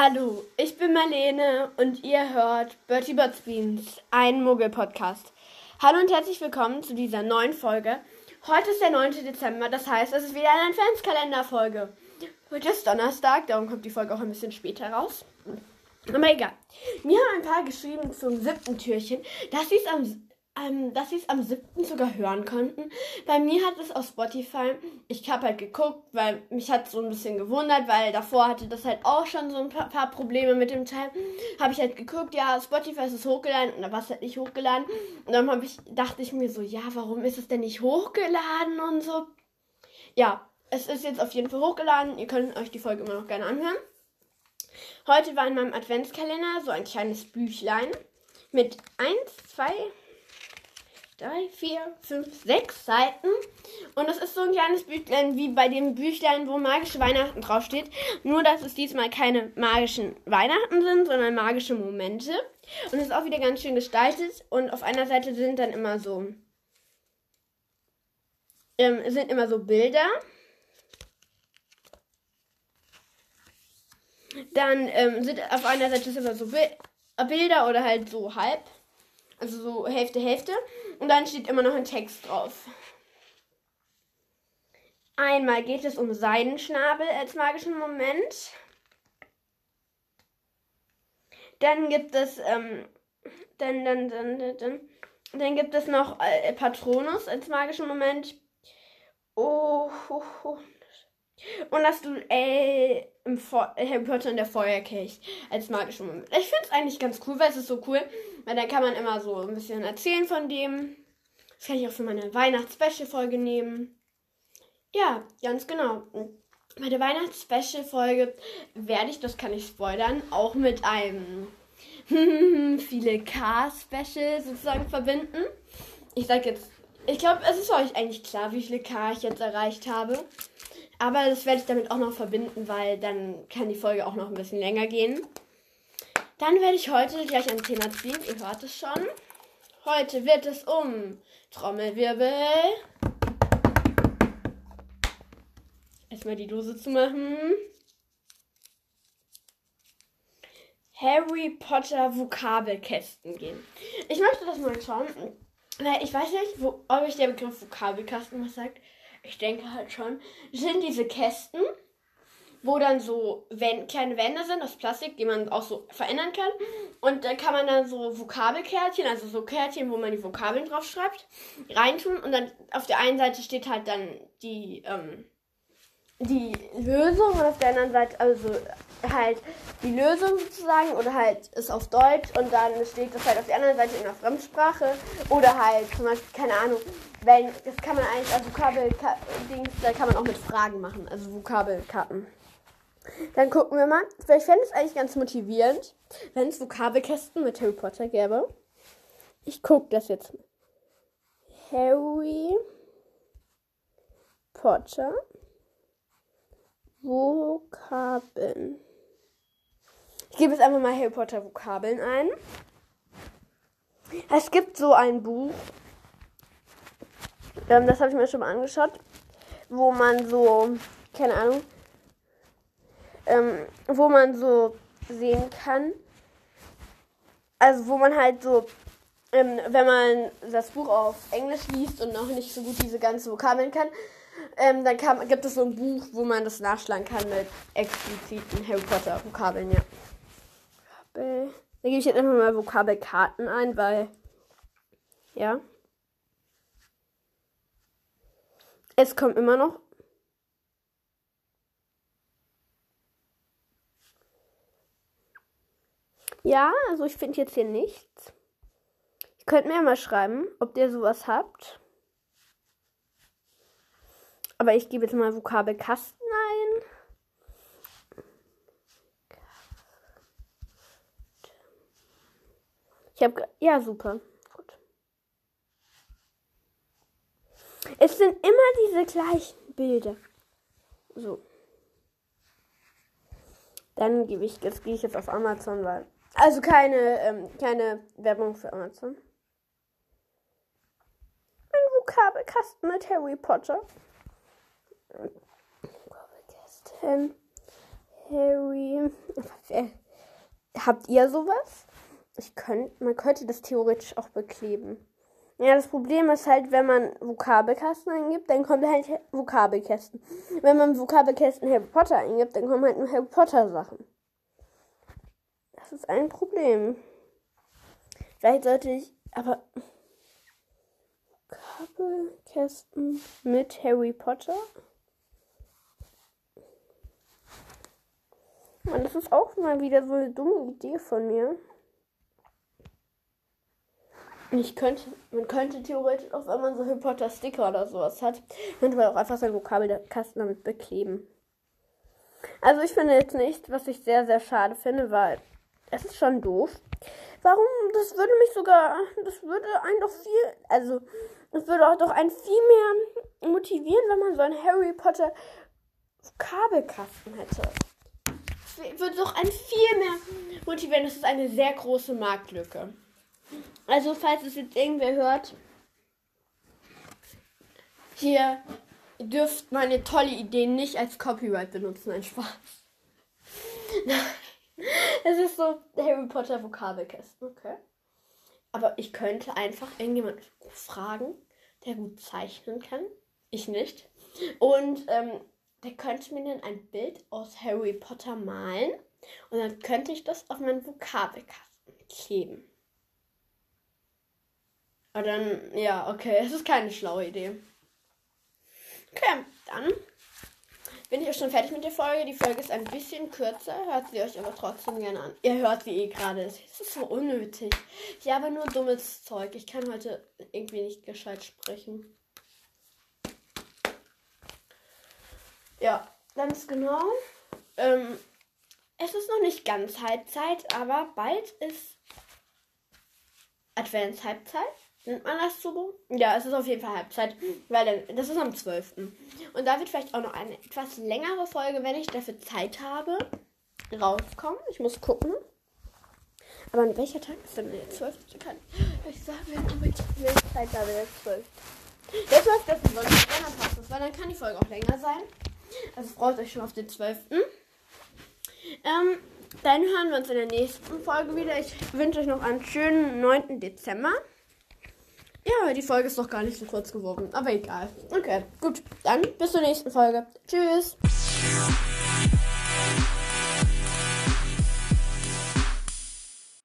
Hallo, ich bin Marlene und ihr hört Bertie Bots Beans, ein Muggel-Podcast. Hallo und herzlich willkommen zu dieser neuen Folge. Heute ist der 9. Dezember, das heißt, es ist wieder eine Adventskalender-Folge. Heute ist Donnerstag, darum kommt die Folge auch ein bisschen später raus. Aber egal. Mir haben ein paar geschrieben zum siebten Türchen, dass sie es am ähm, dass sie es am 7. sogar hören konnten. Bei mir hat es auf Spotify, ich habe halt geguckt, weil mich hat so ein bisschen gewundert, weil davor hatte das halt auch schon so ein paar, paar Probleme mit dem Teil. Habe ich halt geguckt, ja, Spotify ist es hochgeladen und da war es halt nicht hochgeladen. Und dann habe ich, dachte ich mir so, ja, warum ist es denn nicht hochgeladen und so. Ja, es ist jetzt auf jeden Fall hochgeladen. Ihr könnt euch die Folge immer noch gerne anhören. Heute war in meinem Adventskalender so ein kleines Büchlein mit 1, 2, drei, vier, fünf, sechs Seiten. Und es ist so ein kleines Büchlein wie bei dem Büchlein, wo magische Weihnachten draufsteht. Nur, dass es diesmal keine magischen Weihnachten sind, sondern magische Momente. Und es ist auch wieder ganz schön gestaltet. Und auf einer Seite sind dann immer so, ähm, sind immer so Bilder. Dann ähm, sind auf einer Seite immer so Bilder oder halt so halb. Also so Hälfte, Hälfte. Und dann steht immer noch ein Text drauf. Einmal geht es um Seidenschnabel als magischen Moment. Dann gibt es, ähm, dann, dann, dann, dann, dann, dann gibt es noch äh, Patronus als magischen Moment. Oh, oh, oh. Und das du äh, im Harry Potter und der Feuerkelch als magischen Moment. Ich finde es eigentlich ganz cool, weil es ist so cool. Weil da kann man immer so ein bisschen erzählen von dem. Das kann ich auch für meine Weihnachts-Special-Folge nehmen. Ja, ganz genau. Meine Weihnachts-Special-Folge werde ich, das kann ich spoilern, auch mit einem viele K-Special sozusagen verbinden. Ich sag jetzt, ich glaube, es ist euch eigentlich klar, wie viele K ich jetzt erreicht habe. Aber das werde ich damit auch noch verbinden, weil dann kann die Folge auch noch ein bisschen länger gehen. Dann werde ich heute gleich ein Thema ziehen. Ihr hört es schon. Heute wird es um Trommelwirbel. Erstmal die Dose zu machen. Harry Potter Vokabelkästen gehen. Ich möchte das mal schauen. Ich weiß nicht, wo, ob euch der Begriff Vokabelkasten was sagt. Ich denke halt schon. Sind diese Kästen, wo dann so wenn, kleine Wände sind aus Plastik, die man auch so verändern kann. Und da kann man dann so Vokabelkärtchen, also so Kärtchen, wo man die Vokabeln drauf schreibt, reintun. Und dann auf der einen Seite steht halt dann die, ähm, die Lösung und auf der anderen Seite, also halt die Lösung sozusagen oder halt ist auf Deutsch und dann steht das halt auf der anderen Seite in der Fremdsprache oder halt zum Beispiel, keine Ahnung, wenn, das kann man eigentlich, also Vokabel-Dings, da kann man auch mit Fragen machen, also Vokabelkarten. Dann gucken wir mal. Ich fände es eigentlich ganz motivierend, wenn es Vokabelkästen mit Harry Potter gäbe. Ich gucke das jetzt. Harry Potter Vokabeln. Ich gebe jetzt einfach mal Harry Potter Vokabeln ein. Es gibt so ein Buch, ähm, das habe ich mir schon mal angeschaut, wo man so, keine Ahnung, ähm, wo man so sehen kann, also wo man halt so, ähm, wenn man das Buch auf Englisch liest und noch nicht so gut diese ganzen Vokabeln kann, ähm, dann kann, gibt es so ein Buch, wo man das nachschlagen kann mit expliziten Harry Potter Vokabeln, ja. Da gebe ich jetzt einfach mal Vokabelkarten ein, weil, ja. Es kommt immer noch Ja, also ich finde jetzt hier nichts. Ihr könnt mir ja mal schreiben, ob ihr sowas habt. Aber ich gebe jetzt mal Vokabelkasten ein. Ich habe ja super. Gut. Es sind immer diese gleichen Bilder. So. Dann gebe ich jetzt gehe ich jetzt auf Amazon, weil also keine, ähm, keine Werbung für Amazon. Ein Vokabelkasten mit Harry Potter. Vokabelkasten. Harry. Habt ihr sowas? Ich könnt, man könnte das theoretisch auch bekleben. Ja, das Problem ist halt, wenn man Vokabelkasten eingibt, dann kommt halt Vokabelkästen. Wenn man Vokabelkästen Harry Potter eingibt, dann kommen halt nur Harry Potter Sachen. Das ist ein Problem. Vielleicht sollte ich, aber Vokabelkästen mit Harry Potter? Und das ist auch mal wieder so eine dumme Idee von mir. Ich könnte, man könnte theoretisch auch, wenn man so Harry Potter Sticker oder sowas hat, könnte man auch einfach seinen Vokabelkasten damit bekleben. Also ich finde jetzt nicht, was ich sehr, sehr schade finde, weil es ist schon doof. Warum? Das würde mich sogar, das würde einen doch viel, also das würde auch doch einen viel mehr motivieren, wenn man so einen Harry Potter Vokabelkasten hätte. Das würde doch einen viel mehr motivieren. Das ist eine sehr große Marktlücke. Also, falls es jetzt irgendwer hört, hier dürft meine tolle Idee nicht als Copyright benutzen. Ein Spaß. Es ist so Harry Potter Vokabelkästen, okay. Aber ich könnte einfach irgendjemand fragen, der gut zeichnen kann. Ich nicht. Und ähm, der könnte mir dann ein Bild aus Harry Potter malen. Und dann könnte ich das auf meinen Vokabelkasten kleben. Aber dann, ja, okay, es ist keine schlaue Idee. Okay, dann bin ich auch schon fertig mit der Folge. Die Folge ist ein bisschen kürzer, hört sie euch aber trotzdem gerne an. Ihr hört sie eh gerade. Es ist so unnötig. Ich habe nur dummes Zeug. Ich kann heute irgendwie nicht gescheit sprechen. Ja, ganz genau. Ähm, es ist noch nicht ganz Halbzeit, aber bald ist Advents-Halbzeit. Nennt man das so? Ja, es ist auf jeden Fall Halbzeit, weil das ist am 12. Und da wird vielleicht auch noch eine etwas längere Folge, wenn ich dafür Zeit habe, rauskommen. Ich muss gucken. Aber an welcher Tag ist denn der 12. Kann ich sagen, aber ich Zeit habe, der 12. Der 12. ist ein Sonntag, dann passt weil dann kann die Folge auch länger sein. Also freut euch schon auf den 12. Ähm, dann hören wir uns in der nächsten Folge wieder. Ich wünsche euch noch einen schönen 9. Dezember. Ja, die Folge ist noch gar nicht so kurz geworden, aber egal. Okay, gut. Dann bis zur nächsten Folge. Tschüss.